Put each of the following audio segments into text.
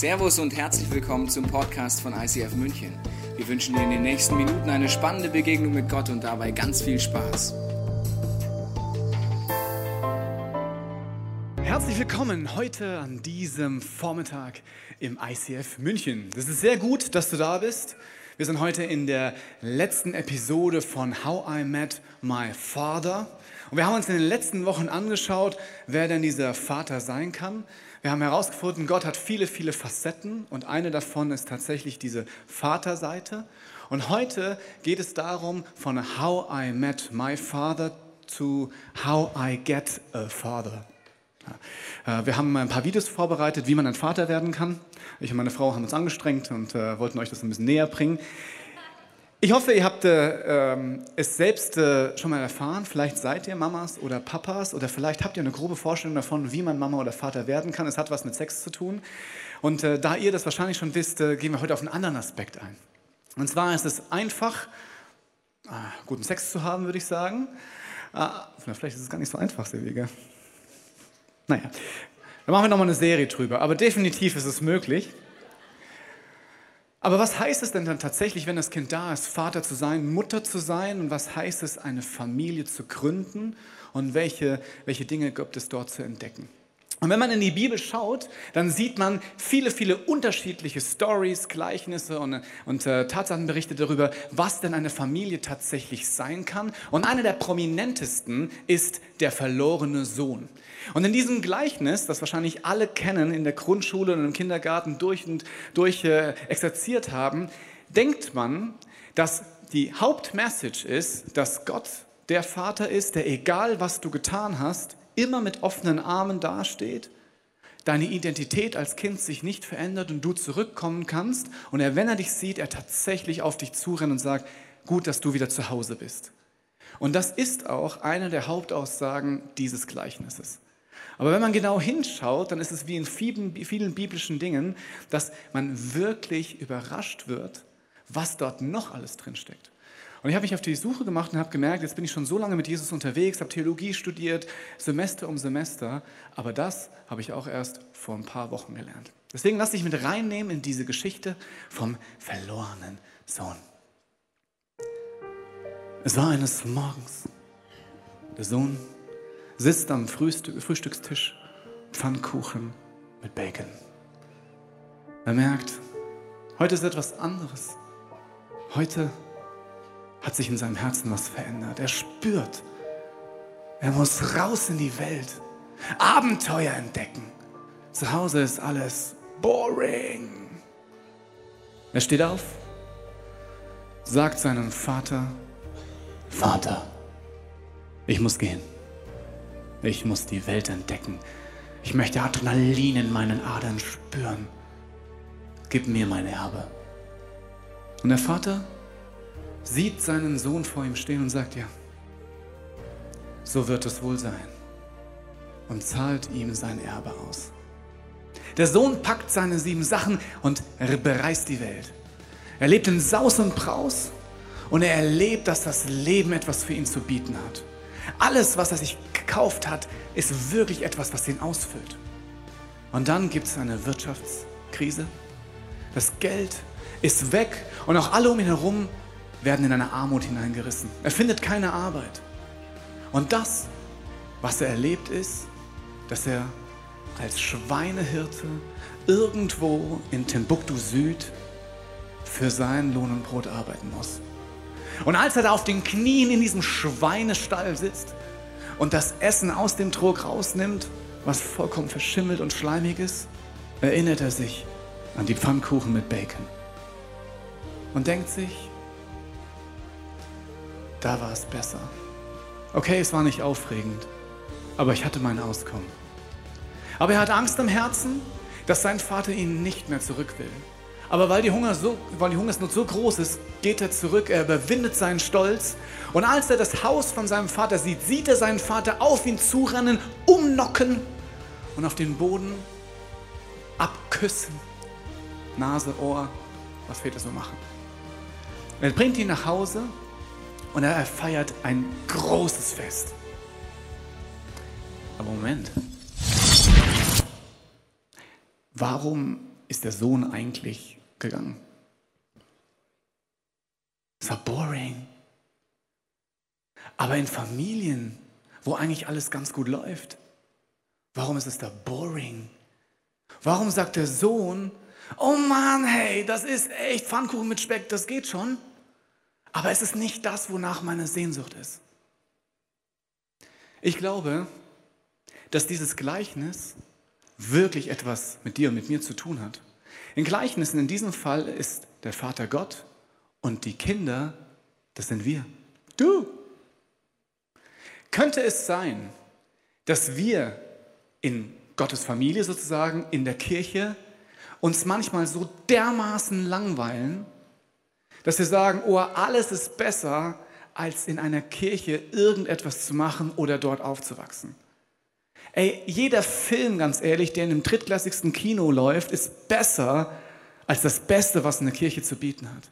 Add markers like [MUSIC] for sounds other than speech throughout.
Servus und herzlich willkommen zum Podcast von ICF München. Wir wünschen dir in den nächsten Minuten eine spannende Begegnung mit Gott und dabei ganz viel Spaß. Herzlich willkommen heute an diesem Vormittag im ICF München. Es ist sehr gut, dass du da bist. Wir sind heute in der letzten Episode von How I Met My Father. Und wir haben uns in den letzten Wochen angeschaut, wer denn dieser Vater sein kann. Wir haben herausgefunden, Gott hat viele, viele Facetten und eine davon ist tatsächlich diese Vaterseite. Und heute geht es darum, von How I Met My Father zu How I Get a Father. Äh, wir haben ein paar Videos vorbereitet, wie man ein Vater werden kann. Ich und meine Frau haben uns angestrengt und äh, wollten euch das ein bisschen näher bringen. Ich hoffe, ihr habt äh, ähm, es selbst äh, schon mal erfahren. Vielleicht seid ihr Mamas oder Papas oder vielleicht habt ihr eine grobe Vorstellung davon, wie man Mama oder Vater werden kann. Es hat was mit Sex zu tun. Und äh, da ihr das wahrscheinlich schon wisst, äh, gehen wir heute auf einen anderen Aspekt ein. Und zwar ist es einfach, ah, guten Sex zu haben, würde ich sagen. Ah, vielleicht ist es gar nicht so einfach, Silvige. Naja, da machen wir nochmal eine Serie drüber. Aber definitiv ist es möglich. Aber was heißt es denn dann tatsächlich, wenn das Kind da ist, Vater zu sein, Mutter zu sein? Und was heißt es, eine Familie zu gründen? Und welche, welche Dinge gibt es dort zu entdecken? Und wenn man in die Bibel schaut, dann sieht man viele, viele unterschiedliche Stories, Gleichnisse und, und äh, Tatsachenberichte darüber, was denn eine Familie tatsächlich sein kann. Und einer der prominentesten ist der verlorene Sohn. Und in diesem Gleichnis, das wahrscheinlich alle kennen, in der Grundschule und im Kindergarten durch und durch äh, exerziert haben, denkt man, dass die Hauptmessage ist, dass Gott der Vater ist, der egal was du getan hast, immer mit offenen Armen dasteht, deine Identität als Kind sich nicht verändert und du zurückkommen kannst und er, wenn er dich sieht, er tatsächlich auf dich zurennt und sagt, gut, dass du wieder zu Hause bist. Und das ist auch eine der Hauptaussagen dieses Gleichnisses. Aber wenn man genau hinschaut, dann ist es wie in vielen, vielen biblischen Dingen, dass man wirklich überrascht wird, was dort noch alles drinsteckt. Und ich habe mich auf die Suche gemacht und habe gemerkt, jetzt bin ich schon so lange mit Jesus unterwegs, habe Theologie studiert, Semester um Semester, aber das habe ich auch erst vor ein paar Wochen gelernt. Deswegen lasse ich mit reinnehmen in diese Geschichte vom verlorenen Sohn. Es war eines Morgens. Der Sohn sitzt am Frühstückstisch, Pfannkuchen mit Bacon. Er merkt, heute ist etwas anderes. Heute hat sich in seinem Herzen was verändert. Er spürt, er muss raus in die Welt, Abenteuer entdecken. Zu Hause ist alles boring. Er steht auf, sagt seinem Vater, Vater, ich muss gehen. Ich muss die Welt entdecken. Ich möchte Adrenalin in meinen Adern spüren. Gib mir mein Erbe. Und der Vater sieht seinen Sohn vor ihm stehen und sagt, ja, so wird es wohl sein. Und zahlt ihm sein Erbe aus. Der Sohn packt seine sieben Sachen und bereist die Welt. Er lebt in Saus und Braus und er erlebt, dass das Leben etwas für ihn zu bieten hat. Alles, was er sich gekauft hat, ist wirklich etwas, was ihn ausfüllt. Und dann gibt es eine Wirtschaftskrise. Das Geld ist weg und auch alle um ihn herum werden in eine Armut hineingerissen. Er findet keine Arbeit. Und das, was er erlebt, ist, dass er als Schweinehirte irgendwo in Timbuktu Süd für seinen Lohn und Brot arbeiten muss. Und als er da auf den Knien in diesem Schweinestall sitzt und das Essen aus dem Trog rausnimmt, was vollkommen verschimmelt und schleimig ist, erinnert er sich an die Pfannkuchen mit Bacon und denkt sich, da war es besser. Okay, es war nicht aufregend, aber ich hatte mein Auskommen. Aber er hat Angst im Herzen, dass sein Vater ihn nicht mehr zurück will. Aber weil die, Hunger so, weil die Hungersnot so groß ist, geht er zurück, er überwindet seinen Stolz. Und als er das Haus von seinem Vater sieht, sieht er seinen Vater auf ihn zurennen, umnocken und auf den Boden abküssen. Nase, Ohr, was Väter so machen. Er bringt ihn nach Hause und er feiert ein großes Fest. Aber Moment. Warum ist der Sohn eigentlich gegangen? Es war boring. Aber in Familien, wo eigentlich alles ganz gut läuft, warum ist es da boring? Warum sagt der Sohn, oh Mann, hey, das ist echt Pfannkuchen mit Speck, das geht schon. Aber es ist nicht das, wonach meine Sehnsucht ist. Ich glaube, dass dieses Gleichnis wirklich etwas mit dir und mit mir zu tun hat. In Gleichnissen in diesem Fall ist der Vater Gott und die Kinder, das sind wir. Du. Könnte es sein, dass wir in Gottes Familie sozusagen, in der Kirche, uns manchmal so dermaßen langweilen, dass wir sagen, oh, alles ist besser, als in einer Kirche irgendetwas zu machen oder dort aufzuwachsen. Ey, jeder Film, ganz ehrlich, der in dem drittklassigsten Kino läuft, ist besser als das Beste, was eine Kirche zu bieten hat.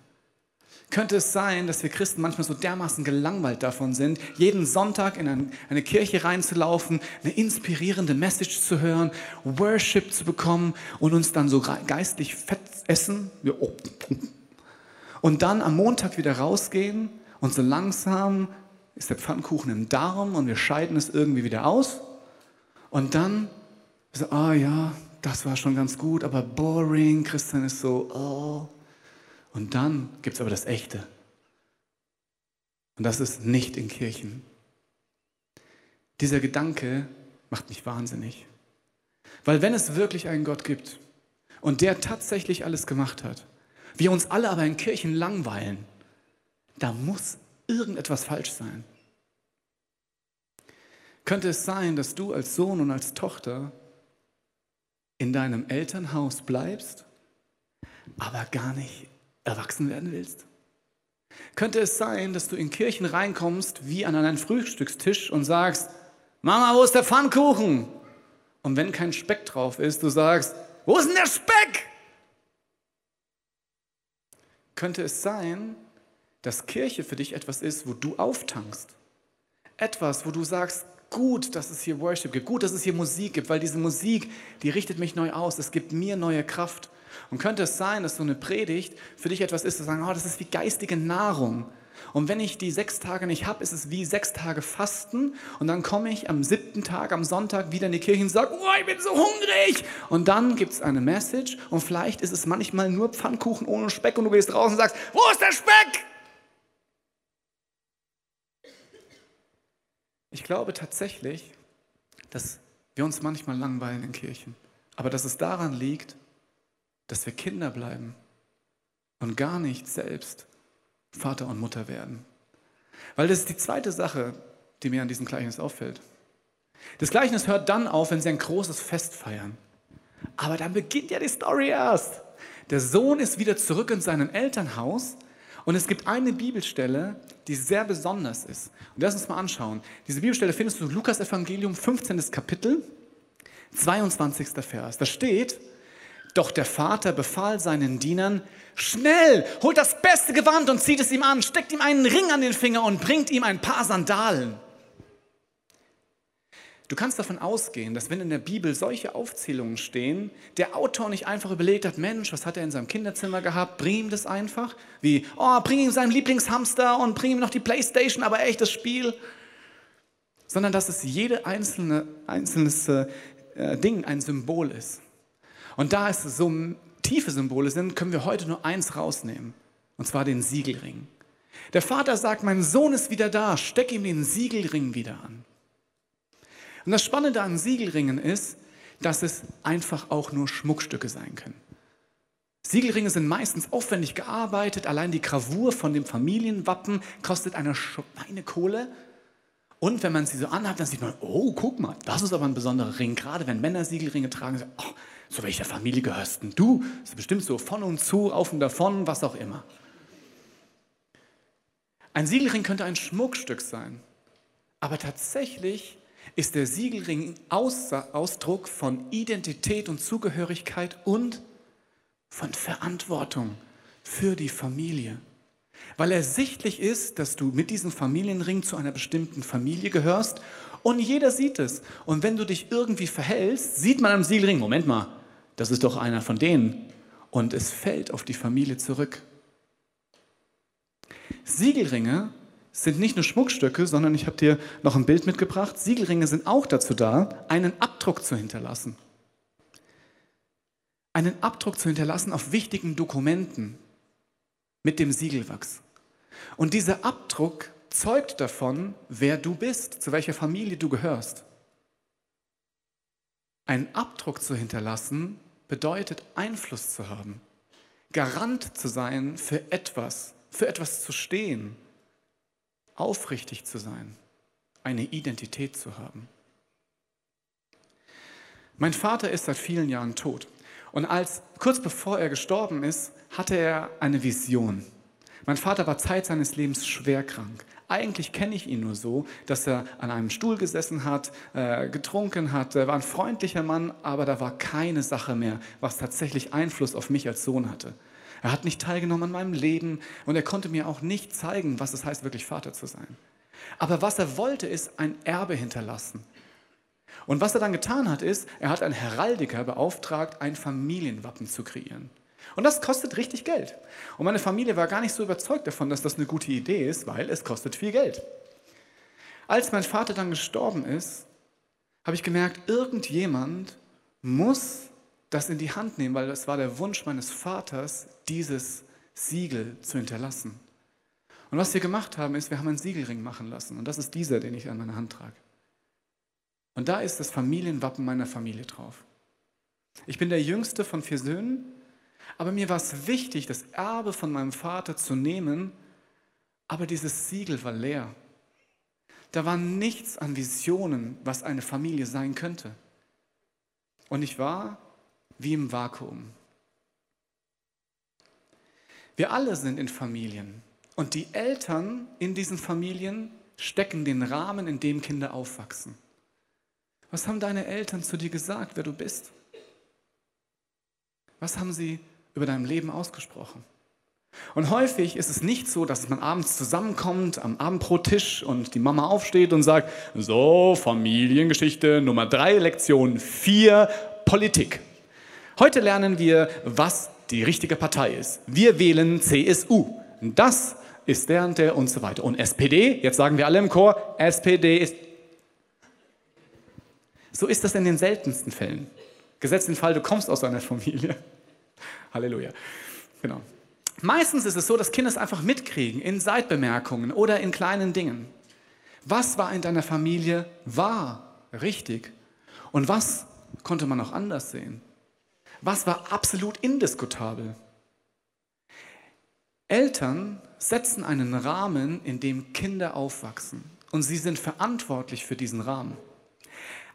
Könnte es sein, dass wir Christen manchmal so dermaßen gelangweilt davon sind, jeden Sonntag in eine Kirche reinzulaufen, eine inspirierende Message zu hören, Worship zu bekommen und uns dann so geistlich fett essen oh. Und dann am Montag wieder rausgehen und so langsam ist der Pfannkuchen im Darm und wir scheiden es irgendwie wieder aus und dann so, ah oh ja, das war schon ganz gut, aber boring, Christian ist so, oh. Und dann gibt es aber das Echte. Und das ist nicht in Kirchen. Dieser Gedanke macht mich wahnsinnig. Weil wenn es wirklich einen Gott gibt und der tatsächlich alles gemacht hat, wir uns alle aber in Kirchen langweilen, da muss irgendetwas falsch sein. Könnte es sein, dass du als Sohn und als Tochter in deinem Elternhaus bleibst, aber gar nicht erwachsen werden willst? Könnte es sein, dass du in Kirchen reinkommst wie an einen Frühstückstisch und sagst, Mama, wo ist der Pfannkuchen? Und wenn kein Speck drauf ist, du sagst, wo ist denn der Speck? Könnte es sein, dass Kirche für dich etwas ist, wo du auftankst? Etwas, wo du sagst, gut, dass es hier Worship gibt, gut, dass es hier Musik gibt, weil diese Musik, die richtet mich neu aus, es gibt mir neue Kraft. Und könnte es sein, dass so eine Predigt für dich etwas ist, zu sagen, oh, das ist wie geistige Nahrung. Und wenn ich die sechs Tage nicht habe, ist es wie sechs Tage Fasten. Und dann komme ich am siebten Tag, am Sonntag wieder in die Kirche und sage, oh, ich bin so hungrig. Und dann gibt es eine Message. Und vielleicht ist es manchmal nur Pfannkuchen ohne Speck. Und du gehst raus und sagst, wo ist der Speck? Ich glaube tatsächlich, dass wir uns manchmal langweilen in Kirchen. Aber dass es daran liegt, dass wir Kinder bleiben und gar nicht selbst Vater und Mutter werden. Weil das ist die zweite Sache, die mir an diesem Gleichnis auffällt. Das Gleichnis hört dann auf, wenn sie ein großes Fest feiern. Aber dann beginnt ja die Story erst. Der Sohn ist wieder zurück in seinem Elternhaus und es gibt eine Bibelstelle, die sehr besonders ist. Und lass uns mal anschauen. Diese Bibelstelle findest du in Lukas Evangelium 15. Kapitel, 22. Vers. Da steht, doch der Vater befahl seinen Dienern, schnell, holt das beste Gewand und zieht es ihm an, steckt ihm einen Ring an den Finger und bringt ihm ein paar Sandalen. Du kannst davon ausgehen, dass wenn in der Bibel solche Aufzählungen stehen, der Autor nicht einfach überlegt hat, Mensch, was hat er in seinem Kinderzimmer gehabt, bring ihm das einfach, wie, oh, bring ihm seinen Lieblingshamster und bring ihm noch die Playstation, aber echtes Spiel, sondern dass es jede einzelne, einzelnes äh, Ding ein Symbol ist. Und da es so tiefe Symbole sind, können wir heute nur eins rausnehmen, und zwar den Siegelring. Der Vater sagt, mein Sohn ist wieder da, steck ihm den Siegelring wieder an. Und das Spannende an Siegelringen ist, dass es einfach auch nur Schmuckstücke sein können. Siegelringe sind meistens aufwendig gearbeitet. Allein die Gravur von dem Familienwappen kostet eine Schweinekohle. Und wenn man sie so anhat, dann sieht man, oh, guck mal, das ist aber ein besonderer Ring. Gerade wenn Männer Siegelringe tragen, oh, zu welcher Familie gehörst denn du? Das ist bestimmt so von und zu, auf und davon, was auch immer. Ein Siegelring könnte ein Schmuckstück sein. Aber tatsächlich ist der Siegelring Ausdruck von Identität und Zugehörigkeit und von Verantwortung für die Familie. Weil ersichtlich ist, dass du mit diesem Familienring zu einer bestimmten Familie gehörst und jeder sieht es. Und wenn du dich irgendwie verhältst, sieht man am Siegelring, Moment mal, das ist doch einer von denen. Und es fällt auf die Familie zurück. Siegelringe sind nicht nur Schmuckstücke, sondern ich habe dir noch ein Bild mitgebracht. Siegelringe sind auch dazu da, einen Abdruck zu hinterlassen. Einen Abdruck zu hinterlassen auf wichtigen Dokumenten mit dem Siegelwachs. Und dieser Abdruck zeugt davon, wer du bist, zu welcher Familie du gehörst. Einen Abdruck zu hinterlassen bedeutet Einfluss zu haben, Garant zu sein für etwas, für etwas zu stehen, aufrichtig zu sein, eine Identität zu haben. Mein Vater ist seit vielen Jahren tot. Und als kurz bevor er gestorben ist, hatte er eine Vision. Mein Vater war Zeit seines Lebens schwer krank. Eigentlich kenne ich ihn nur so, dass er an einem Stuhl gesessen hat, äh, getrunken hat. Er war ein freundlicher Mann, aber da war keine Sache mehr, was tatsächlich Einfluss auf mich als Sohn hatte. Er hat nicht teilgenommen an meinem Leben und er konnte mir auch nicht zeigen, was es heißt, wirklich Vater zu sein. Aber was er wollte, ist ein Erbe hinterlassen. Und was er dann getan hat, ist, er hat einen Heraldiker beauftragt, ein Familienwappen zu kreieren. Und das kostet richtig Geld. Und meine Familie war gar nicht so überzeugt davon, dass das eine gute Idee ist, weil es kostet viel Geld. Als mein Vater dann gestorben ist, habe ich gemerkt, irgendjemand muss das in die Hand nehmen, weil es war der Wunsch meines Vaters, dieses Siegel zu hinterlassen. Und was wir gemacht haben, ist, wir haben einen Siegelring machen lassen. Und das ist dieser, den ich an meiner Hand trage. Und da ist das Familienwappen meiner Familie drauf. Ich bin der jüngste von vier Söhnen, aber mir war es wichtig, das Erbe von meinem Vater zu nehmen, aber dieses Siegel war leer. Da war nichts an Visionen, was eine Familie sein könnte. Und ich war wie im Vakuum. Wir alle sind in Familien und die Eltern in diesen Familien stecken den Rahmen, in dem Kinder aufwachsen. Was haben deine Eltern zu dir gesagt, wer du bist? Was haben sie über dein Leben ausgesprochen? Und häufig ist es nicht so, dass man abends zusammenkommt am Abendbrottisch und die Mama aufsteht und sagt, so, Familiengeschichte Nummer drei, Lektion vier, Politik. Heute lernen wir, was die richtige Partei ist. Wir wählen CSU. Das ist der und der und so weiter. Und SPD, jetzt sagen wir alle im Chor, SPD ist. So ist das in den seltensten Fällen. Gesetzt den Fall, du kommst aus einer Familie. Halleluja. Genau. Meistens ist es so, dass Kinder es einfach mitkriegen in Seitbemerkungen oder in kleinen Dingen. Was war in deiner Familie wahr, richtig? Und was konnte man auch anders sehen? Was war absolut indiskutabel? Eltern setzen einen Rahmen, in dem Kinder aufwachsen. Und sie sind verantwortlich für diesen Rahmen.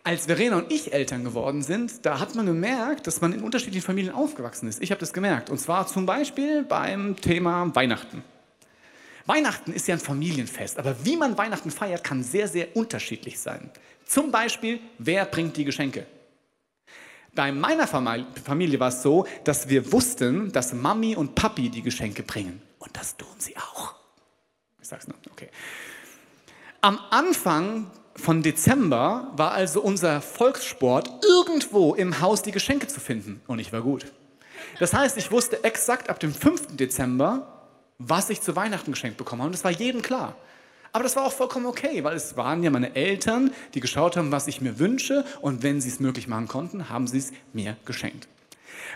Als Verena und ich Eltern geworden sind, da hat man gemerkt, dass man in unterschiedlichen Familien aufgewachsen ist. Ich habe das gemerkt. Und zwar zum Beispiel beim Thema Weihnachten. Weihnachten ist ja ein Familienfest, aber wie man Weihnachten feiert, kann sehr, sehr unterschiedlich sein. Zum Beispiel, wer bringt die Geschenke? Bei meiner Familie war es so, dass wir wussten, dass Mami und Papi die Geschenke bringen. Und das tun sie auch. Ich sag's nur, okay. Am Anfang von Dezember war also unser Volkssport, irgendwo im Haus die Geschenke zu finden. Und ich war gut. Das heißt, ich wusste exakt ab dem 5. Dezember, was ich zu Weihnachten geschenkt bekommen habe. Und das war jedem klar. Aber das war auch vollkommen okay, weil es waren ja meine Eltern, die geschaut haben, was ich mir wünsche. Und wenn sie es möglich machen konnten, haben sie es mir geschenkt.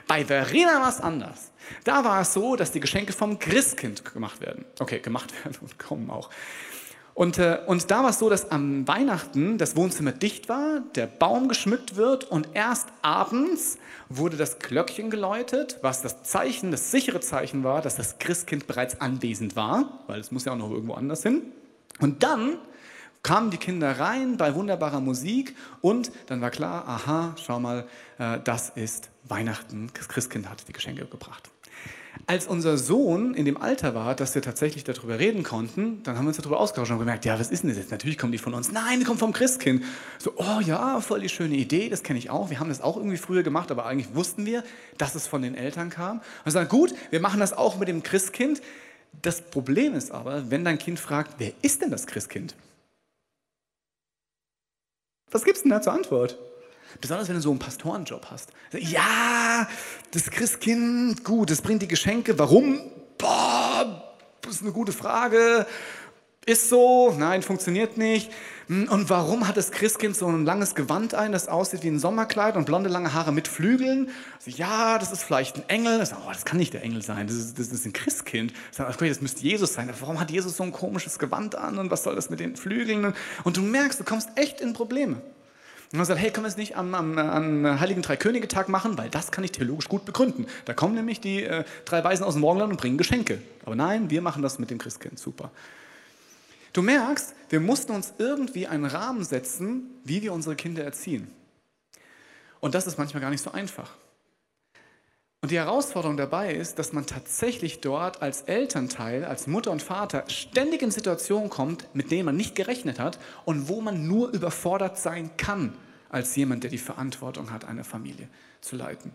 Bei Verena war es anders. Da war es so, dass die Geschenke vom Christkind gemacht werden. Okay, gemacht [LAUGHS] werden und kommen auch. Und, äh, und da war es so, dass am Weihnachten das Wohnzimmer dicht war, der Baum geschmückt wird und erst abends wurde das Glöckchen geläutet, was das Zeichen, das sichere Zeichen war, dass das Christkind bereits anwesend war, weil es muss ja auch noch irgendwo anders hin. Und dann kamen die Kinder rein bei wunderbarer Musik und dann war klar, aha, schau mal, äh, das ist Weihnachten. Das Christkind hat die Geschenke gebracht. Als unser Sohn in dem Alter war, dass wir tatsächlich darüber reden konnten, dann haben wir uns darüber ausgetauscht und gemerkt, ja, was ist denn das jetzt? Natürlich kommen die von uns. Nein, die kommen vom Christkind. So, oh ja, voll die schöne Idee, das kenne ich auch. Wir haben das auch irgendwie früher gemacht, aber eigentlich wussten wir, dass es von den Eltern kam. Und sagen, gut, wir machen das auch mit dem Christkind. Das Problem ist aber, wenn dein Kind fragt, wer ist denn das Christkind? Was gibt es denn da zur Antwort? Besonders wenn du so einen Pastorenjob hast. Ja, das Christkind, gut, das bringt die Geschenke. Warum? Boah, das ist eine gute Frage. Ist so, nein, funktioniert nicht. Hm, und warum hat das Christkind so ein langes Gewand ein, das aussieht wie ein Sommerkleid und blonde lange Haare mit Flügeln? Also, ja, das ist vielleicht ein Engel. Das, oh, das kann nicht der Engel sein, das ist, das ist ein Christkind. Das müsste Jesus sein. Warum hat Jesus so ein komisches Gewand an und was soll das mit den Flügeln? Und du merkst, du kommst echt in Probleme. Und man sagt, hey, können wir es nicht am, am, am Heiligen Dreikönige-Tag machen, weil das kann ich theologisch gut begründen. Da kommen nämlich die äh, drei Weisen aus dem Morgenland und bringen Geschenke. Aber nein, wir machen das mit dem Christkind. Super. Du merkst, wir mussten uns irgendwie einen Rahmen setzen, wie wir unsere Kinder erziehen. Und das ist manchmal gar nicht so einfach. Und die Herausforderung dabei ist, dass man tatsächlich dort als Elternteil, als Mutter und Vater ständig in Situationen kommt, mit denen man nicht gerechnet hat und wo man nur überfordert sein kann als jemand, der die Verantwortung hat, eine Familie zu leiten.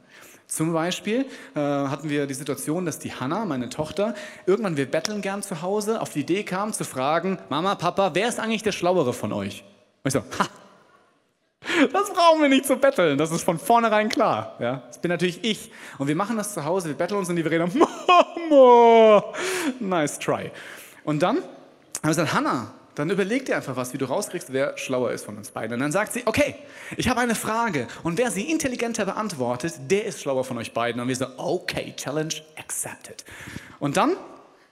Zum Beispiel äh, hatten wir die Situation, dass die Hanna, meine Tochter, irgendwann wir betteln gern zu Hause, auf die Idee kam zu fragen, Mama, Papa, wer ist eigentlich der Schlauere von euch? Und ich so, ha, das brauchen wir nicht zu betteln, das ist von vornherein klar. Ja? Das bin natürlich ich. Und wir machen das zu Hause, wir betteln uns in die Verena, [LAUGHS] Mama, nice try. Und dann haben wir gesagt, Hanna, dann überleg dir einfach was, wie du rauskriegst, wer schlauer ist von uns beiden. Und dann sagt sie, okay, ich habe eine Frage. Und wer sie intelligenter beantwortet, der ist schlauer von euch beiden. Und wir so, okay, Challenge accepted. Und dann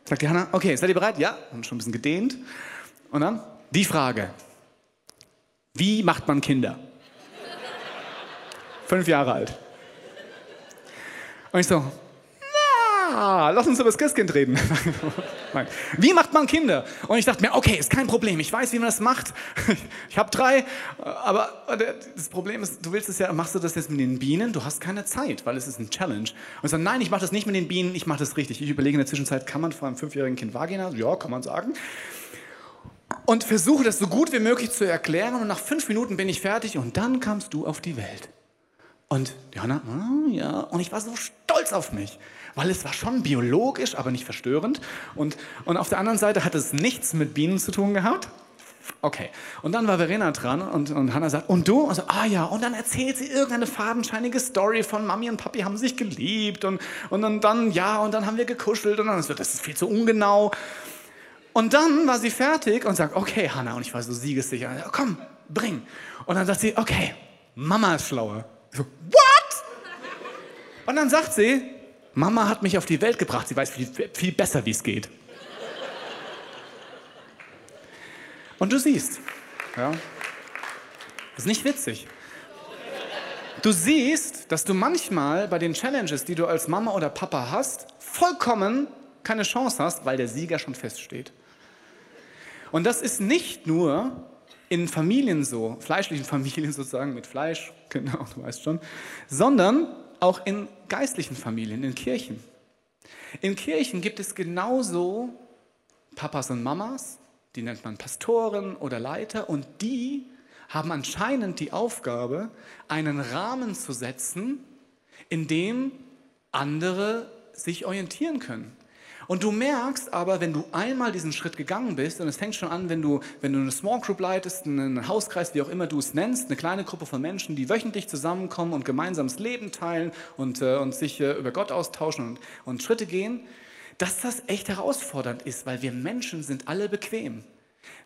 sagt die Hanna, okay, seid ihr bereit? Ja, und schon ein bisschen gedehnt. Und dann die Frage, wie macht man Kinder? Fünf Jahre alt. Und ich so, Ah, lass uns über das Christkind reden. [LAUGHS] Nein. Wie macht man Kinder? Und ich dachte mir, okay, ist kein Problem. Ich weiß, wie man das macht. [LAUGHS] Ich habe drei, aber das Problem ist, du willst es ja, machst du das jetzt mit den Bienen? Du hast keine Zeit, weil es ist ein Challenge. Und ich sage, nein, ich mache das nicht mit den Bienen, ich mache das richtig. Ich überlege in der Zwischenzeit, kann man vor einem fünfjährigen Kind Vagina? Ja, kann man sagen. Und versuche das so gut wie möglich zu erklären. Und nach fünf Minuten bin ich fertig und dann kamst du auf die Welt. Und Johanna, oh, ja, und ich war so stolz auf mich weil es war schon biologisch, aber nicht verstörend. Und, und auf der anderen Seite hat es nichts mit Bienen zu tun gehabt. Okay. Und dann war Verena dran und, und Hannah sagt, und du? Und so, ah ja. Und dann erzählt sie irgendeine fadenscheinige Story von Mami und Papi haben sich geliebt und, und dann, dann, ja, und dann haben wir gekuschelt und dann so, das ist viel zu ungenau. Und dann war sie fertig und sagt, okay, Hannah. Und ich war so siegessicher. Komm, bring. Und dann sagt sie, okay, Mama ist schlauer. So, what? Und dann sagt sie, Mama hat mich auf die Welt gebracht, sie weiß viel, viel besser, wie es geht. Und du siehst, ja, das ist nicht witzig. Du siehst, dass du manchmal bei den Challenges, die du als Mama oder Papa hast, vollkommen keine Chance hast, weil der Sieger schon feststeht. Und das ist nicht nur in Familien so, fleischlichen [LAUGHS] Familien sozusagen mit Fleisch, genau, du weißt schon, sondern auch in geistlichen Familien, in Kirchen. In Kirchen gibt es genauso Papas und Mamas, die nennt man Pastoren oder Leiter, und die haben anscheinend die Aufgabe, einen Rahmen zu setzen, in dem andere sich orientieren können. Und du merkst aber, wenn du einmal diesen Schritt gegangen bist, und es fängt schon an, wenn du, wenn du eine Small Group leitest, einen Hauskreis, wie auch immer du es nennst, eine kleine Gruppe von Menschen, die wöchentlich zusammenkommen und gemeinsames Leben teilen und, äh, und sich äh, über Gott austauschen und, und Schritte gehen, dass das echt herausfordernd ist, weil wir Menschen sind alle bequem.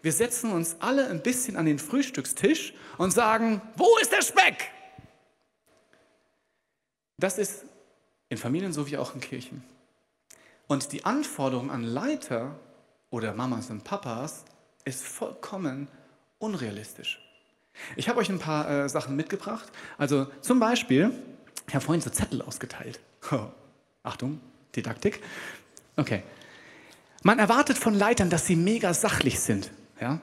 Wir setzen uns alle ein bisschen an den Frühstückstisch und sagen, wo ist der Speck? Das ist in Familien so wie auch in Kirchen. Und die Anforderung an Leiter oder Mamas und Papas ist vollkommen unrealistisch. Ich habe euch ein paar äh, Sachen mitgebracht. Also zum Beispiel, ich habe vorhin so Zettel ausgeteilt. [LAUGHS] Achtung, Didaktik. Okay. Man erwartet von Leitern, dass sie mega sachlich sind. Ja?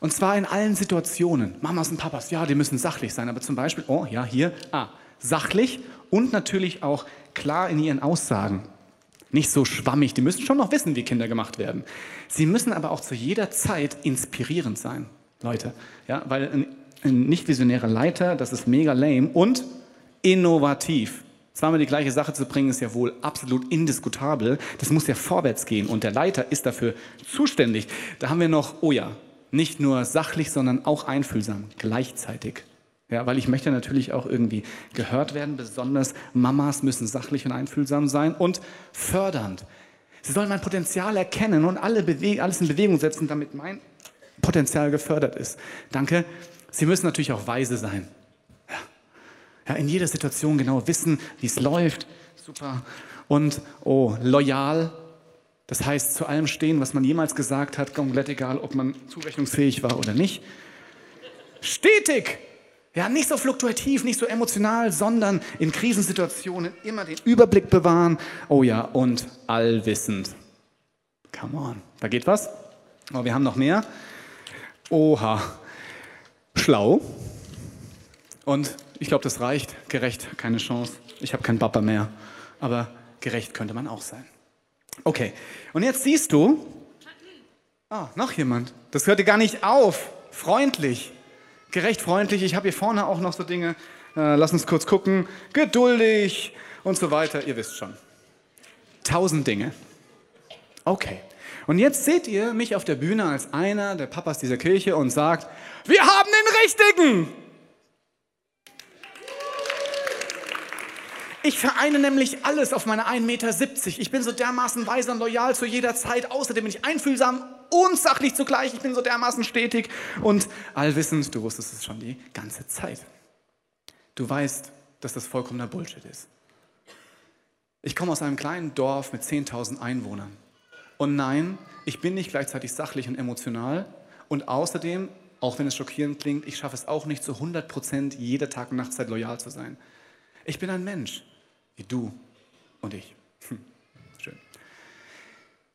Und zwar in allen Situationen. Mamas und Papas, ja, die müssen sachlich sein. Aber zum Beispiel, oh ja, hier, ah, sachlich und natürlich auch klar in ihren Aussagen nicht so schwammig. Die müssen schon noch wissen, wie Kinder gemacht werden. Sie müssen aber auch zu jeder Zeit inspirierend sein, Leute. Ja, weil ein, ein nicht visionärer Leiter, das ist mega lame und innovativ. Zweimal die gleiche Sache zu bringen, ist ja wohl absolut indiskutabel. Das muss ja vorwärts gehen und der Leiter ist dafür zuständig. Da haben wir noch, oh ja, nicht nur sachlich, sondern auch einfühlsam gleichzeitig. Ja, weil ich möchte natürlich auch irgendwie gehört werden. Besonders Mamas müssen sachlich und einfühlsam sein und fördernd. Sie sollen mein Potenzial erkennen und alle alles in Bewegung setzen, damit mein Potenzial gefördert ist. Danke. Sie müssen natürlich auch weise sein. Ja. ja in jeder Situation genau wissen, wie es läuft. Super. Und, oh, loyal. Das heißt, zu allem stehen, was man jemals gesagt hat, komplett egal, ob man zurechnungsfähig war oder nicht. Stetig. Ja, nicht so fluktuativ, nicht so emotional, sondern in Krisensituationen immer den Überblick bewahren. Oh ja, und allwissend. Come on. Da geht was. Aber oh, wir haben noch mehr. Oha. Schlau. Und ich glaube, das reicht. Gerecht, keine Chance. Ich habe keinen Papa mehr. Aber gerecht könnte man auch sein. Okay. Und jetzt siehst du. Ah, noch jemand. Das hört dir gar nicht auf. Freundlich gerecht, freundlich. Ich habe hier vorne auch noch so Dinge. Äh, lass uns kurz gucken. Geduldig und so weiter. Ihr wisst schon. Tausend Dinge. Okay. Und jetzt seht ihr mich auf der Bühne als einer der Papas dieser Kirche und sagt, wir haben den Richtigen. Ich vereine nämlich alles auf meine 1,70 Meter. Ich bin so dermaßen weise und loyal zu jeder Zeit. Außerdem bin ich einfühlsam unsachlich zugleich. Ich bin so dermaßen stetig und allwissend. Du wusstest es schon die ganze Zeit. Du weißt, dass das vollkommener Bullshit ist. Ich komme aus einem kleinen Dorf mit 10.000 Einwohnern. Und nein, ich bin nicht gleichzeitig sachlich und emotional. Und außerdem, auch wenn es schockierend klingt, ich schaffe es auch nicht zu 100 Prozent jede Tag- und Nachtzeit loyal zu sein. Ich bin ein Mensch, wie du und ich. Hm.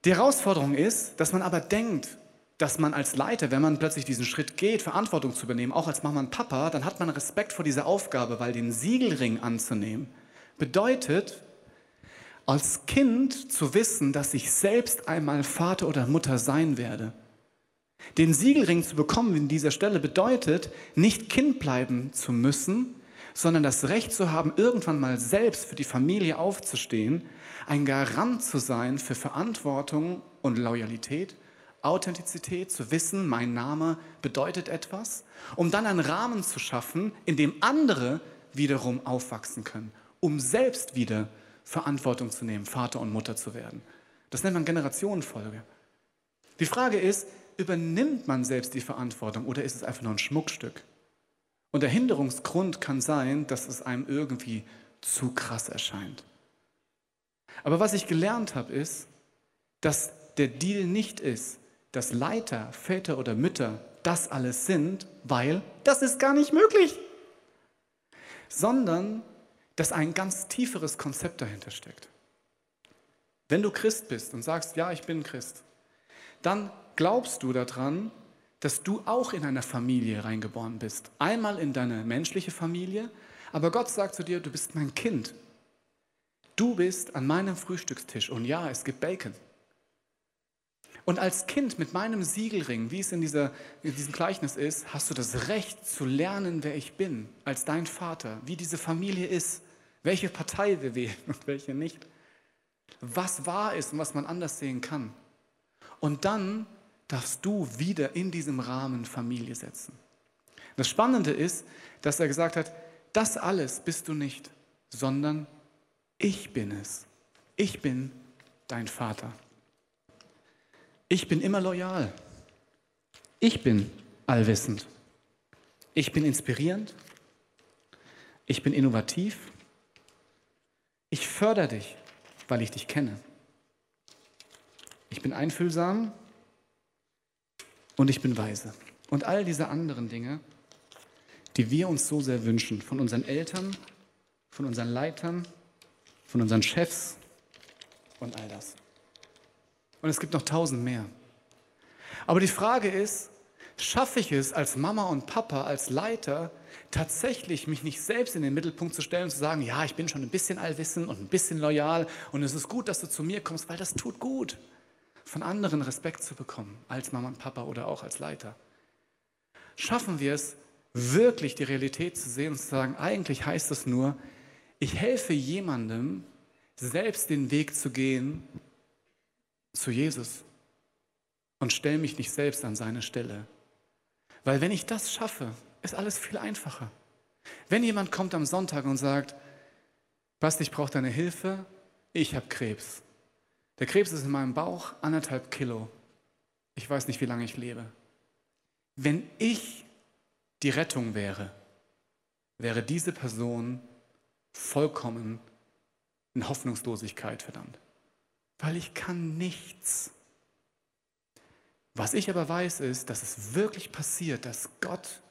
Die Herausforderung ist, dass man aber denkt, dass man als Leiter, wenn man plötzlich diesen Schritt geht, Verantwortung zu übernehmen, auch als Mama und Papa, dann hat man Respekt vor dieser Aufgabe, weil den Siegelring anzunehmen bedeutet, als Kind zu wissen, dass ich selbst einmal Vater oder Mutter sein werde. Den Siegelring zu bekommen in dieser Stelle bedeutet, nicht Kind bleiben zu müssen, sondern das Recht zu haben, irgendwann mal selbst für die Familie aufzustehen ein Garant zu sein für Verantwortung und Loyalität, Authentizität, zu wissen, mein Name bedeutet etwas, um dann einen Rahmen zu schaffen, in dem andere wiederum aufwachsen können, um selbst wieder Verantwortung zu nehmen, Vater und Mutter zu werden. Das nennt man Generationenfolge. Die Frage ist, übernimmt man selbst die Verantwortung oder ist es einfach nur ein Schmuckstück? Und der Hinderungsgrund kann sein, dass es einem irgendwie zu krass erscheint. Aber was ich gelernt habe, ist, dass der Deal nicht ist, dass Leiter, Väter oder Mütter das alles sind, weil das ist gar nicht möglich, sondern dass ein ganz tieferes Konzept dahinter steckt. Wenn du Christ bist und sagst, ja, ich bin Christ, dann glaubst du daran, dass du auch in einer Familie reingeboren bist. Einmal in deine menschliche Familie, aber Gott sagt zu dir, du bist mein Kind. Du bist an meinem Frühstückstisch und ja, es gibt Bacon. Und als Kind mit meinem Siegelring, wie es in, dieser, in diesem Gleichnis ist, hast du das Recht zu lernen, wer ich bin, als dein Vater, wie diese Familie ist, welche Partei wir wählen und welche nicht, was wahr ist und was man anders sehen kann. Und dann darfst du wieder in diesem Rahmen Familie setzen. Das Spannende ist, dass er gesagt hat, das alles bist du nicht, sondern ich bin es. Ich bin dein Vater. Ich bin immer loyal. Ich bin allwissend. Ich bin inspirierend. Ich bin innovativ. Ich fördere dich, weil ich dich kenne. Ich bin einfühlsam und ich bin weise. Und all diese anderen Dinge, die wir uns so sehr wünschen, von unseren Eltern, von unseren Leitern, von unseren Chefs und all das. Und es gibt noch tausend mehr. Aber die Frage ist, schaffe ich es als Mama und Papa, als Leiter, tatsächlich mich nicht selbst in den Mittelpunkt zu stellen und zu sagen, ja, ich bin schon ein bisschen allwissend und ein bisschen loyal und es ist gut, dass du zu mir kommst, weil das tut gut, von anderen Respekt zu bekommen, als Mama und Papa oder auch als Leiter. Schaffen wir es, wirklich die Realität zu sehen und zu sagen, eigentlich heißt es nur, ich helfe jemandem, selbst den Weg zu gehen zu Jesus und stelle mich nicht selbst an seine Stelle. Weil wenn ich das schaffe, ist alles viel einfacher. Wenn jemand kommt am Sonntag und sagt, Basti, ich brauche deine Hilfe, ich habe Krebs. Der Krebs ist in meinem Bauch, anderthalb Kilo. Ich weiß nicht, wie lange ich lebe. Wenn ich die Rettung wäre, wäre diese Person vollkommen in Hoffnungslosigkeit verdammt. Weil ich kann nichts. Was ich aber weiß, ist, dass es wirklich passiert, dass Gott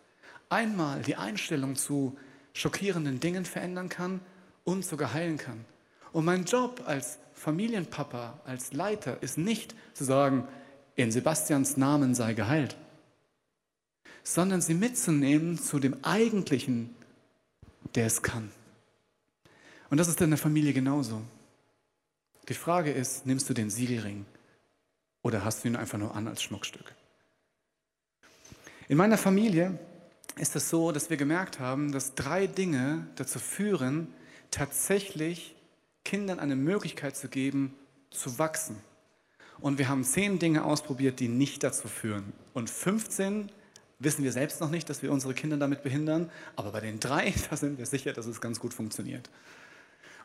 einmal die Einstellung zu schockierenden Dingen verändern kann und sogar heilen kann. Und mein Job als Familienpapa, als Leiter ist nicht zu sagen, in Sebastians Namen sei geheilt, sondern sie mitzunehmen zu dem Eigentlichen, der es kann. Und das ist in der Familie genauso. Die Frage ist, nimmst du den Siegelring oder hast du ihn einfach nur an als Schmuckstück? In meiner Familie ist es so, dass wir gemerkt haben, dass drei Dinge dazu führen, tatsächlich Kindern eine Möglichkeit zu geben, zu wachsen. Und wir haben zehn Dinge ausprobiert, die nicht dazu führen. Und 15 wissen wir selbst noch nicht, dass wir unsere Kinder damit behindern. Aber bei den drei, [LAUGHS] da sind wir sicher, dass es ganz gut funktioniert.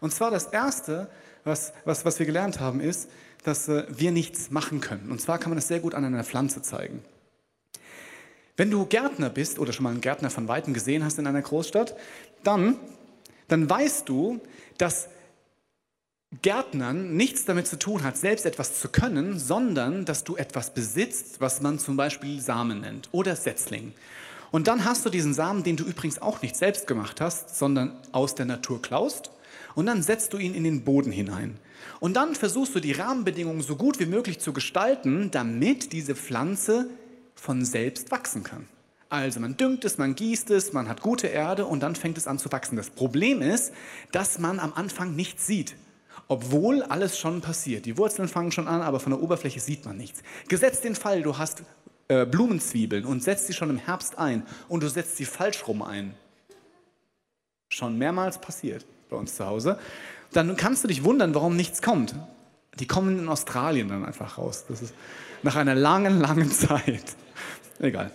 Und zwar das Erste, was, was, was wir gelernt haben, ist, dass äh, wir nichts machen können. Und zwar kann man das sehr gut an einer Pflanze zeigen. Wenn du Gärtner bist oder schon mal einen Gärtner von Weitem gesehen hast in einer Großstadt, dann, dann weißt du, dass Gärtnern nichts damit zu tun hat, selbst etwas zu können, sondern dass du etwas besitzt, was man zum Beispiel Samen nennt oder Setzling. Und dann hast du diesen Samen, den du übrigens auch nicht selbst gemacht hast, sondern aus der Natur klaust, und dann setzt du ihn in den Boden hinein. Und dann versuchst du die Rahmenbedingungen so gut wie möglich zu gestalten, damit diese Pflanze von selbst wachsen kann. Also man düngt es, man gießt es, man hat gute Erde und dann fängt es an zu wachsen. Das Problem ist, dass man am Anfang nichts sieht obwohl alles schon passiert. Die Wurzeln fangen schon an, aber von der Oberfläche sieht man nichts. Gesetzt den Fall, du hast äh, Blumenzwiebeln und setzt sie schon im Herbst ein und du setzt sie falsch rum ein. Schon mehrmals passiert bei uns zu Hause. Dann kannst du dich wundern, warum nichts kommt. Die kommen in Australien dann einfach raus. Das ist nach einer langen, langen [LAUGHS] Zeit. Egal.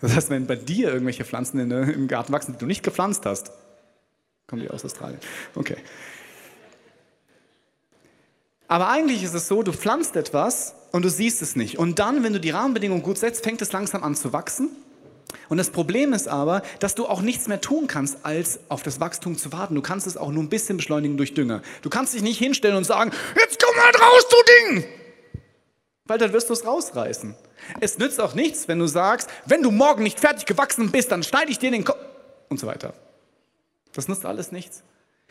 Das heißt, wenn bei dir irgendwelche Pflanzen in, im Garten wachsen, die du nicht gepflanzt hast, kommen die aus Australien. Okay. Aber eigentlich ist es so, du pflanzt etwas und du siehst es nicht. Und dann, wenn du die Rahmenbedingungen gut setzt, fängt es langsam an zu wachsen. Und das Problem ist aber, dass du auch nichts mehr tun kannst, als auf das Wachstum zu warten. Du kannst es auch nur ein bisschen beschleunigen durch Dünger. Du kannst dich nicht hinstellen und sagen, jetzt komm mal raus, du Ding! Weil dann wirst du es rausreißen. Es nützt auch nichts, wenn du sagst, wenn du morgen nicht fertig gewachsen bist, dann schneide ich dir den Kopf und so weiter. Das nutzt alles nichts.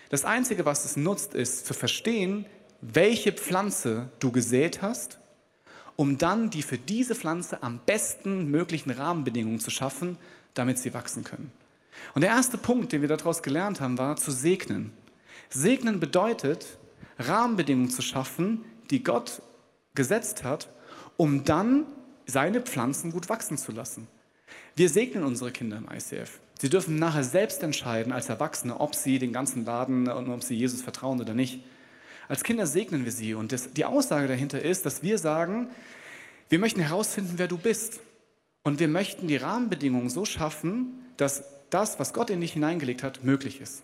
Das Einzige, was es nutzt, ist zu verstehen, welche Pflanze du gesät hast, um dann die für diese Pflanze am besten möglichen Rahmenbedingungen zu schaffen, damit sie wachsen können. Und der erste Punkt, den wir daraus gelernt haben, war zu segnen. Segnen bedeutet, Rahmenbedingungen zu schaffen, die Gott gesetzt hat, um dann seine Pflanzen gut wachsen zu lassen. Wir segnen unsere Kinder im ICF. Sie dürfen nachher selbst entscheiden als Erwachsene, ob sie den ganzen Laden und ob sie Jesus vertrauen oder nicht. Als Kinder segnen wir sie. Und das, die Aussage dahinter ist, dass wir sagen, wir möchten herausfinden, wer du bist. Und wir möchten die Rahmenbedingungen so schaffen, dass das, was Gott in dich hineingelegt hat, möglich ist.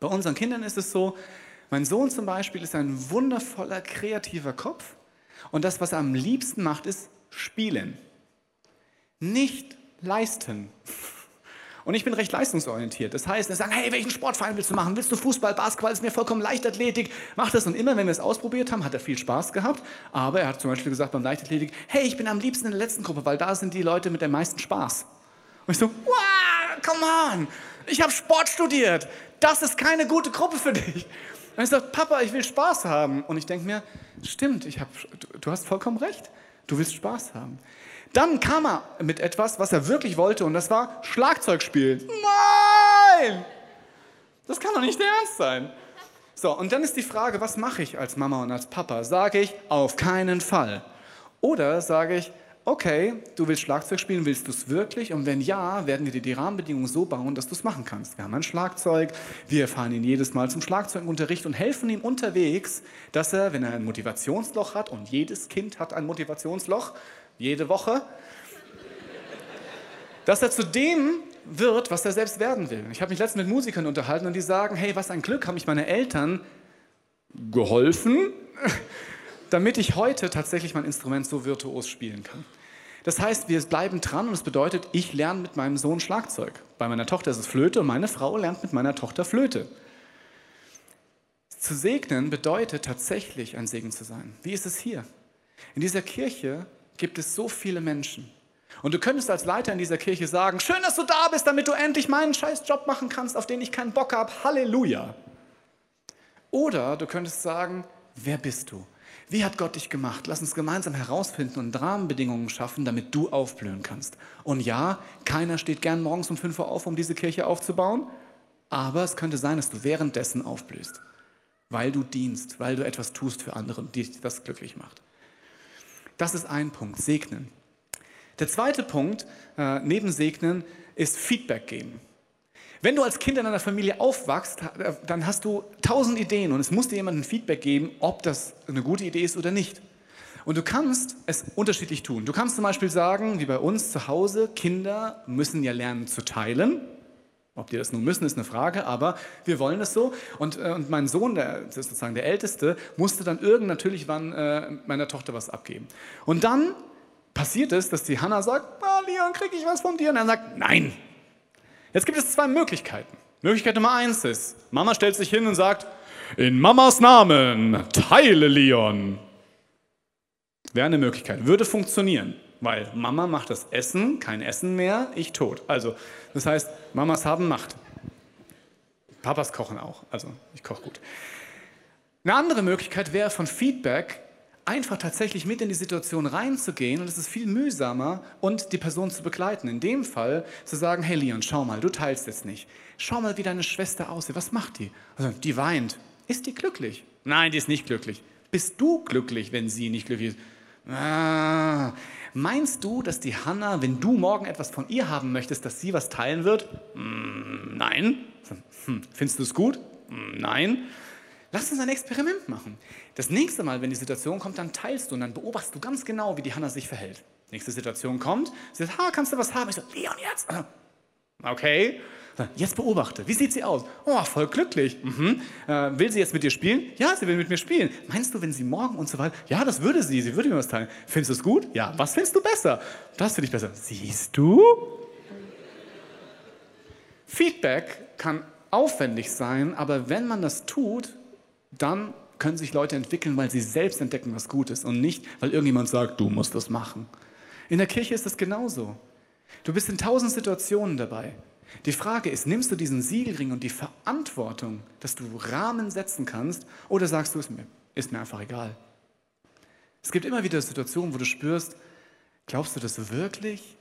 Bei unseren Kindern ist es so, mein Sohn zum Beispiel ist ein wundervoller, kreativer Kopf. Und das, was er am liebsten macht, ist spielen. Nicht leisten. Und ich bin recht leistungsorientiert. Das heißt, wir sagen, hey, welchen Sportverein willst du machen? Willst du Fußball, Basketball? Ist mir vollkommen Leichtathletik. Mach das. Und immer, wenn wir es ausprobiert haben, hat er viel Spaß gehabt. Aber er hat zum Beispiel gesagt beim Leichtathletik, hey, ich bin am liebsten in der letzten Gruppe, weil da sind die Leute mit dem meisten Spaß. Und ich so, wow, come on. Ich habe Sport studiert. Das ist keine gute Gruppe für dich. Und ich sage, Papa, ich will Spaß haben. Und ich denke mir, stimmt, ich hab, du hast vollkommen recht. Du willst Spaß haben. Dann kam er mit etwas, was er wirklich wollte, und das war Schlagzeugspielen. Nein! Das kann doch nicht der Ernst sein. So, und dann ist die Frage, was mache ich als Mama und als Papa? Sage ich, auf keinen Fall. Oder sage ich, okay, du willst Schlagzeug spielen, willst du es wirklich? Und wenn ja, werden wir dir die Rahmenbedingungen so bauen, dass du es machen kannst. Wir haben ein Schlagzeug, wir fahren ihn jedes Mal zum Schlagzeugunterricht und helfen ihm unterwegs, dass er, wenn er ein Motivationsloch hat, und jedes Kind hat ein Motivationsloch, jede Woche, dass er zu dem wird, was er selbst werden will. Ich habe mich letztens mit Musikern unterhalten und die sagen, hey, was ein Glück, haben mich meine Eltern geholfen, [LAUGHS] damit ich heute tatsächlich mein Instrument so virtuos spielen kann. Das heißt, wir bleiben dran und es bedeutet, ich lerne mit meinem Sohn Schlagzeug. Bei meiner Tochter ist es Flöte und meine Frau lernt mit meiner Tochter Flöte. Zu segnen bedeutet tatsächlich ein Segen zu sein. Wie ist es hier? In dieser Kirche gibt es so viele Menschen. Und du könntest als Leiter in dieser Kirche sagen, schön, dass du da bist, damit du endlich meinen scheiß Job machen kannst, auf den ich keinen Bock habe. Halleluja. Oder du könntest sagen, wer bist du? Wie hat Gott dich gemacht? Lass uns gemeinsam herausfinden und Rahmenbedingungen schaffen, damit du aufblühen kannst. Und ja, keiner steht gern morgens um 5 Uhr auf, um diese Kirche aufzubauen, aber es könnte sein, dass du währenddessen aufblühst, weil du dienst, weil du etwas tust für andere, die das glücklich macht. Das ist ein Punkt, segnen. Der zweite Punkt, äh, neben segnen, ist Feedback geben. Wenn du als Kind in einer Familie aufwachst, dann hast du tausend Ideen und es muss dir jemand ein Feedback geben, ob das eine gute Idee ist oder nicht. Und du kannst es unterschiedlich tun. Du kannst zum Beispiel sagen, wie bei uns zu Hause, Kinder müssen ja lernen zu teilen. Ob die das nun müssen, ist eine Frage, aber wir wollen es so. Und, äh, und mein Sohn, der ist sozusagen der Älteste, musste dann irgend natürlich wann äh, meiner Tochter was abgeben. Und dann passiert es, dass die Hanna sagt, ah, Leon, krieg ich was von dir? Und er sagt, nein, Jetzt gibt es zwei Möglichkeiten. Möglichkeit Nummer eins ist, Mama stellt sich hin und sagt, in Mamas Namen, teile Leon. Wäre eine Möglichkeit, würde funktionieren, weil Mama macht das Essen, kein Essen mehr, ich tot. Also, das heißt, Mamas haben Macht. Papas kochen auch, also ich koche gut. Eine andere Möglichkeit wäre von Feedback einfach tatsächlich mit in die Situation reinzugehen und es ist viel mühsamer und die Person zu begleiten. In dem Fall zu sagen, hey Leon, schau mal, du teilst jetzt nicht. Schau mal, wie deine Schwester aussieht. Was macht die? Also, die weint. Ist die glücklich? Nein, die ist nicht glücklich. Bist du glücklich, wenn sie nicht glücklich ist? Ah, meinst du, dass die Hanna, wenn du morgen etwas von ihr haben möchtest, dass sie was teilen wird? Hm, nein. Hm, findest du es gut? Hm, nein. Lass uns ein Experiment machen. Das nächste Mal, wenn die Situation kommt, dann teilst du und dann beobachtest du ganz genau, wie die Hanna sich verhält. Nächste Situation kommt, sie sagt, ha, kannst du was haben? Ich so, Leon, jetzt. Okay. Jetzt beobachte. Wie sieht sie aus? Oh, voll glücklich. Mhm. Äh, will sie jetzt mit dir spielen? Ja, sie will mit mir spielen. Meinst du, wenn sie morgen und so weiter? Ja, das würde sie. Sie würde mir was teilen. Findest du es gut? Ja. Was findest du besser? Das finde ich besser. Siehst du? Feedback kann aufwendig sein, aber wenn man das tut, dann können sich Leute entwickeln, weil sie selbst entdecken, was gut ist und nicht, weil irgendjemand sagt, du musst das machen. In der Kirche ist das genauso. Du bist in tausend Situationen dabei. Die Frage ist, nimmst du diesen Siegelring und die Verantwortung, dass du Rahmen setzen kannst, oder sagst du, es mir, ist mir einfach egal. Es gibt immer wieder Situationen, wo du spürst, glaubst du das wirklich?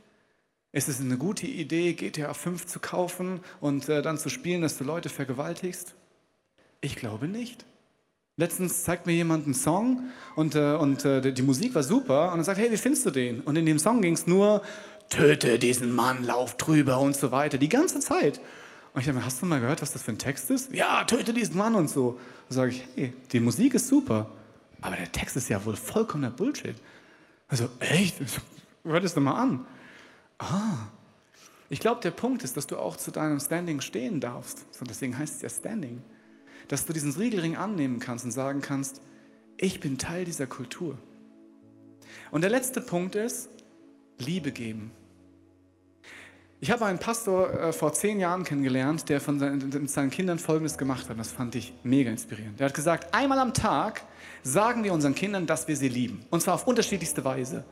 Ist es eine gute Idee, GTA 5 zu kaufen und äh, dann zu spielen, dass du Leute vergewaltigst? Ich glaube nicht. Letztens zeigt mir jemand einen Song und, äh, und äh, die Musik war super und er sagt, hey, wie findest du den? Und in dem Song ging es nur, töte diesen Mann, lauf drüber und so weiter, die ganze Zeit. Und ich mir, hast du mal gehört, was das für ein Text ist? Ja, töte diesen Mann und so. Da sage ich, hey, die Musik ist super, aber der Text ist ja wohl vollkommener Bullshit. Also, echt? [LAUGHS] Hör das doch mal an. Ah, ich glaube, der Punkt ist, dass du auch zu deinem Standing stehen darfst. So, deswegen heißt es ja Standing dass du diesen Riegelring annehmen kannst und sagen kannst, ich bin Teil dieser Kultur. Und der letzte Punkt ist, Liebe geben. Ich habe einen Pastor äh, vor zehn Jahren kennengelernt, der von seinen, mit seinen Kindern Folgendes gemacht hat. Das fand ich mega inspirierend. Der hat gesagt, einmal am Tag sagen wir unseren Kindern, dass wir sie lieben. Und zwar auf unterschiedlichste Weise.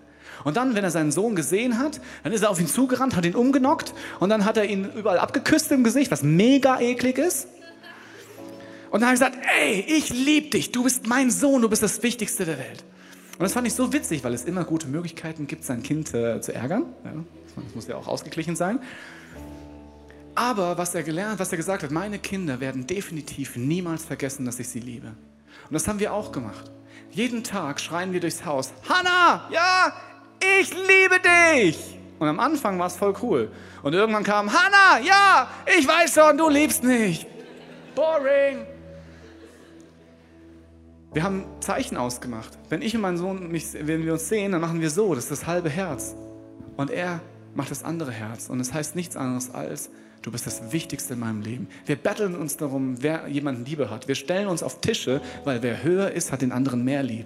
Und dann, wenn er seinen Sohn gesehen hat, dann ist er auf ihn zugerannt, hat ihn umgenockt und dann hat er ihn überall abgeküsst im Gesicht, was mega eklig ist. Und dann habe ich gesagt, ey, ich liebe dich, du bist mein Sohn, du bist das Wichtigste der Welt. Und das fand ich so witzig, weil es immer gute Möglichkeiten gibt, sein Kind äh, zu ärgern. Ja, das muss ja auch ausgeglichen sein. Aber was er gelernt, was er gesagt hat, meine Kinder werden definitiv niemals vergessen, dass ich sie liebe. Und das haben wir auch gemacht. Jeden Tag schreien wir durchs Haus, Hanna, ja, ich liebe dich. Und am Anfang war es voll cool. Und irgendwann kam, Hanna, ja, ich weiß schon, du liebst mich. Boring. Wir haben Zeichen ausgemacht. Wenn ich und mein Sohn, mich, wenn wir uns sehen, dann machen wir so, das ist das halbe Herz. Und er macht das andere Herz. Und es heißt nichts anderes als, du bist das Wichtigste in meinem Leben. Wir betteln uns darum, wer jemanden Liebe hat. Wir stellen uns auf Tische, weil wer höher ist, hat den anderen mehr lieb.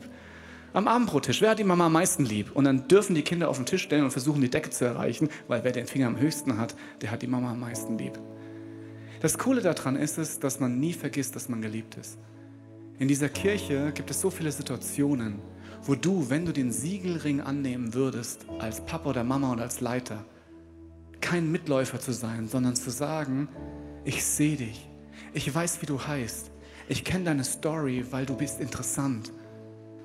Am Abendbrottisch, wer hat die Mama am meisten lieb? Und dann dürfen die Kinder auf den Tisch stellen und versuchen, die Decke zu erreichen, weil wer den Finger am höchsten hat, der hat die Mama am meisten lieb. Das Coole daran ist es, dass man nie vergisst, dass man geliebt ist. In dieser Kirche gibt es so viele Situationen, wo du, wenn du den Siegelring annehmen würdest, als Papa oder Mama und als Leiter, kein Mitläufer zu sein, sondern zu sagen, ich sehe dich, ich weiß, wie du heißt, ich kenne deine Story, weil du bist interessant,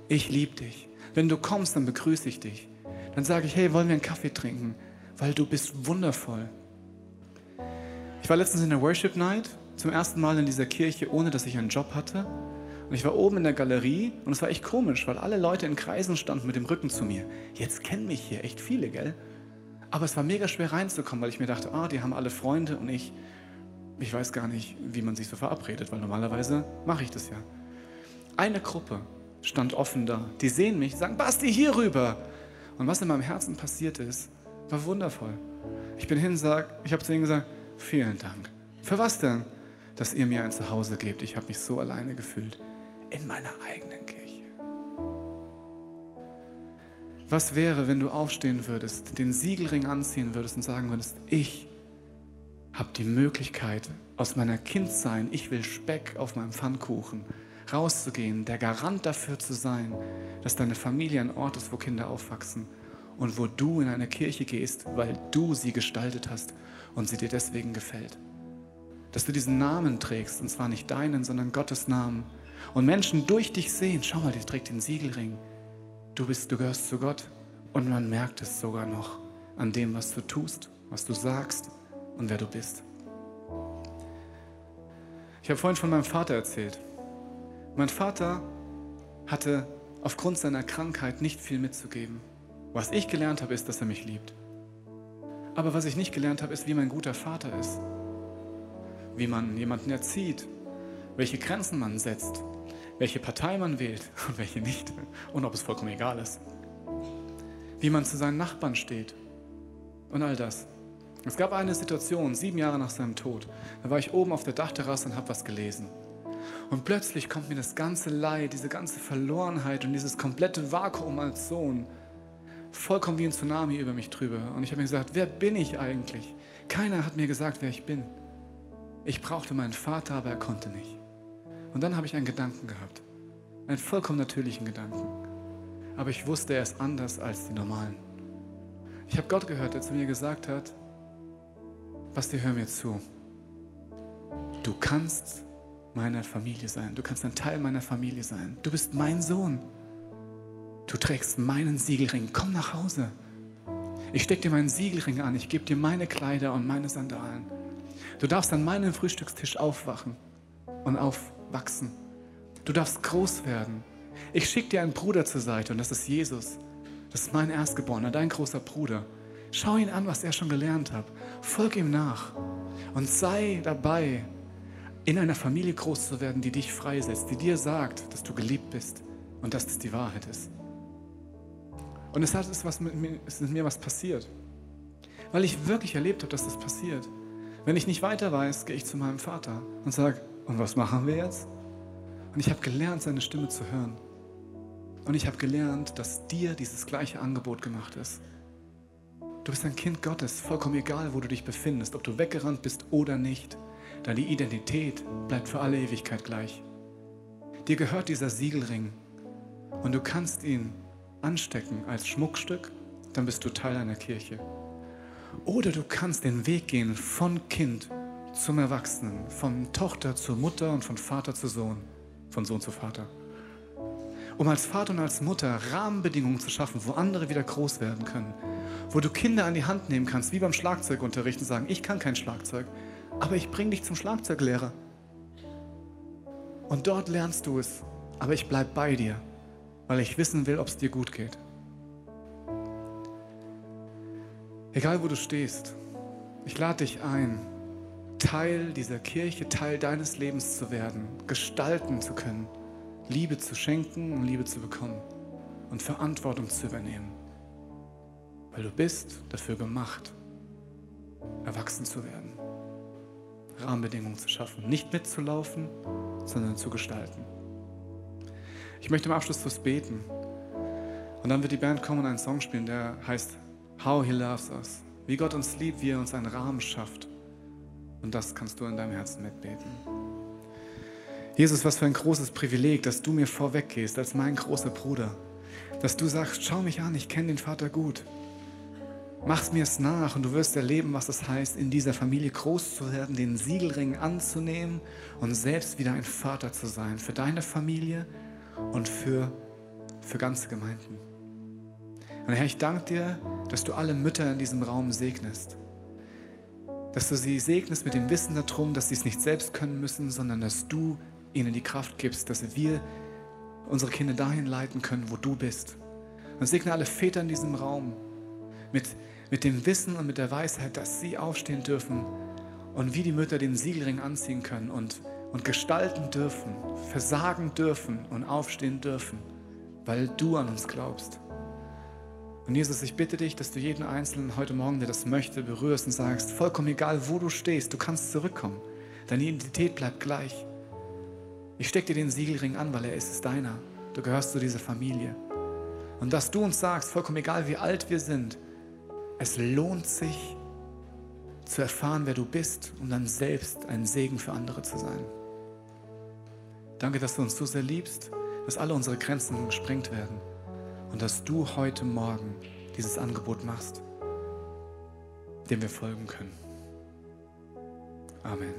ich liebe dich. Wenn du kommst, dann begrüße ich dich. Dann sage ich, hey, wollen wir einen Kaffee trinken, weil du bist wundervoll. Ich war letztens in der Worship Night, zum ersten Mal in dieser Kirche, ohne dass ich einen Job hatte. Und ich war oben in der Galerie und es war echt komisch, weil alle Leute in Kreisen standen mit dem Rücken zu mir. Jetzt kennen mich hier echt viele, gell? Aber es war mega schwer reinzukommen, weil ich mir dachte, ah, die haben alle Freunde und ich, ich weiß gar nicht, wie man sich so verabredet, weil normalerweise mache ich das ja. Eine Gruppe stand offen da. Die sehen mich, sagen, Basti, hier rüber. Und was in meinem Herzen passiert ist, war wundervoll. Ich bin hin, sag, ich habe zu ihnen gesagt, vielen Dank. Für was denn? Dass ihr mir ein Zuhause gebt. Ich habe mich so alleine gefühlt in meiner eigenen Kirche. Was wäre, wenn du aufstehen würdest, den Siegelring anziehen würdest und sagen würdest, ich habe die Möglichkeit, aus meiner Kindsein, ich will Speck auf meinem Pfannkuchen, rauszugehen, der Garant dafür zu sein, dass deine Familie ein Ort ist, wo Kinder aufwachsen und wo du in eine Kirche gehst, weil du sie gestaltet hast und sie dir deswegen gefällt. Dass du diesen Namen trägst, und zwar nicht deinen, sondern Gottes Namen, und Menschen durch dich sehen, schau mal, die trägt den Siegelring. Du bist, du gehörst zu Gott und man merkt es sogar noch an dem, was du tust, was du sagst und wer du bist. Ich habe vorhin von meinem Vater erzählt. Mein Vater hatte aufgrund seiner Krankheit nicht viel mitzugeben. Was ich gelernt habe, ist, dass er mich liebt. Aber was ich nicht gelernt habe, ist, wie mein guter Vater ist. Wie man jemanden erzieht, welche Grenzen man setzt, welche Partei man wählt [LAUGHS] und welche nicht und ob es vollkommen egal ist. Wie man zu seinen Nachbarn steht und all das. Es gab eine Situation, sieben Jahre nach seinem Tod, da war ich oben auf der Dachterrasse und habe was gelesen. Und plötzlich kommt mir das ganze Leid, diese ganze Verlorenheit und dieses komplette Vakuum als Sohn vollkommen wie ein Tsunami über mich drüber. Und ich habe mir gesagt, wer bin ich eigentlich? Keiner hat mir gesagt, wer ich bin. Ich brauchte meinen Vater, aber er konnte nicht. Und dann habe ich einen Gedanken gehabt. Einen vollkommen natürlichen Gedanken. Aber ich wusste, er ist anders als die normalen. Ich habe Gott gehört, der zu mir gesagt hat, Basti, hör mir zu. Du kannst meine Familie sein. Du kannst ein Teil meiner Familie sein. Du bist mein Sohn. Du trägst meinen Siegelring. Komm nach Hause. Ich stecke dir meinen Siegelring an. Ich gebe dir meine Kleider und meine Sandalen. Du darfst an meinem Frühstückstisch aufwachen und auf wachsen. Du darfst groß werden. Ich schicke dir einen Bruder zur Seite und das ist Jesus. Das ist mein Erstgeborener, dein großer Bruder. Schau ihn an, was er schon gelernt hat. Folg ihm nach und sei dabei, in einer Familie groß zu werden, die dich freisetzt, die dir sagt, dass du geliebt bist und dass das die Wahrheit ist. Und es hat was mit mir, es ist mit mir was passiert, weil ich wirklich erlebt habe, dass das passiert. Wenn ich nicht weiter weiß, gehe ich zu meinem Vater und sage, und was machen wir jetzt? Und ich habe gelernt, seine Stimme zu hören. Und ich habe gelernt, dass dir dieses gleiche Angebot gemacht ist. Du bist ein Kind Gottes, vollkommen egal, wo du dich befindest, ob du weggerannt bist oder nicht. Deine Identität bleibt für alle Ewigkeit gleich. Dir gehört dieser Siegelring und du kannst ihn anstecken als Schmuckstück, dann bist du Teil einer Kirche. Oder du kannst den Weg gehen von Kind zum Erwachsenen, von Tochter zur Mutter und von Vater zu Sohn, von Sohn zu Vater. Um als Vater und als Mutter Rahmenbedingungen zu schaffen, wo andere wieder groß werden können, wo du Kinder an die Hand nehmen kannst, wie beim Schlagzeugunterricht und sagen, ich kann kein Schlagzeug, aber ich bringe dich zum Schlagzeuglehrer. Und dort lernst du es, aber ich bleibe bei dir, weil ich wissen will, ob es dir gut geht. Egal wo du stehst, ich lade dich ein, Teil dieser Kirche, Teil deines Lebens zu werden, gestalten zu können, Liebe zu schenken und Liebe zu bekommen und Verantwortung zu übernehmen. Weil du bist dafür gemacht, erwachsen zu werden, Rahmenbedingungen zu schaffen, nicht mitzulaufen, sondern zu gestalten. Ich möchte im Abschluss fürs Beten. Und dann wird die Band kommen und einen Song spielen, der heißt How He Loves Us. Wie Gott uns liebt, wie er uns einen Rahmen schafft. Und das kannst du in deinem Herzen mitbeten. Jesus, was für ein großes Privileg, dass du mir vorweggehst als mein großer Bruder. Dass du sagst, schau mich an, ich kenne den Vater gut. Mach's mir es nach und du wirst erleben, was es heißt, in dieser Familie groß zu werden, den Siegelring anzunehmen und selbst wieder ein Vater zu sein für deine Familie und für, für ganze Gemeinden. Und Herr, ich danke dir, dass du alle Mütter in diesem Raum segnest. Dass du sie segnest mit dem Wissen darum, dass sie es nicht selbst können müssen, sondern dass du ihnen die Kraft gibst, dass wir unsere Kinder dahin leiten können, wo du bist. Und segne alle Väter in diesem Raum mit, mit dem Wissen und mit der Weisheit, dass sie aufstehen dürfen und wie die Mütter den Siegelring anziehen können und, und gestalten dürfen, versagen dürfen und aufstehen dürfen, weil du an uns glaubst. Und Jesus, ich bitte dich, dass du jeden Einzelnen heute Morgen, der das möchte, berührst und sagst, vollkommen egal, wo du stehst, du kannst zurückkommen. Deine Identität bleibt gleich. Ich stecke dir den Siegelring an, weil er ist, ist deiner. Du gehörst zu dieser Familie. Und dass du uns sagst, vollkommen egal, wie alt wir sind, es lohnt sich zu erfahren, wer du bist, um dann selbst ein Segen für andere zu sein. Danke, dass du uns so sehr liebst, dass alle unsere Grenzen gesprengt werden und dass du heute Morgen dieses Angebot machst, dem wir folgen können. Amen.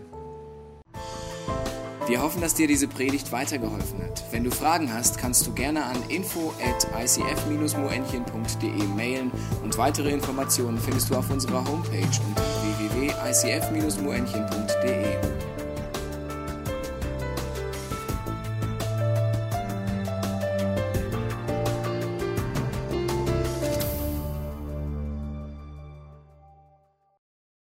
Wir hoffen, dass dir diese Predigt weitergeholfen hat. Wenn du Fragen hast, kannst du gerne an info at icf-moenchen.de mailen und weitere Informationen findest du auf unserer Homepage unter www.icf-moenchen.de.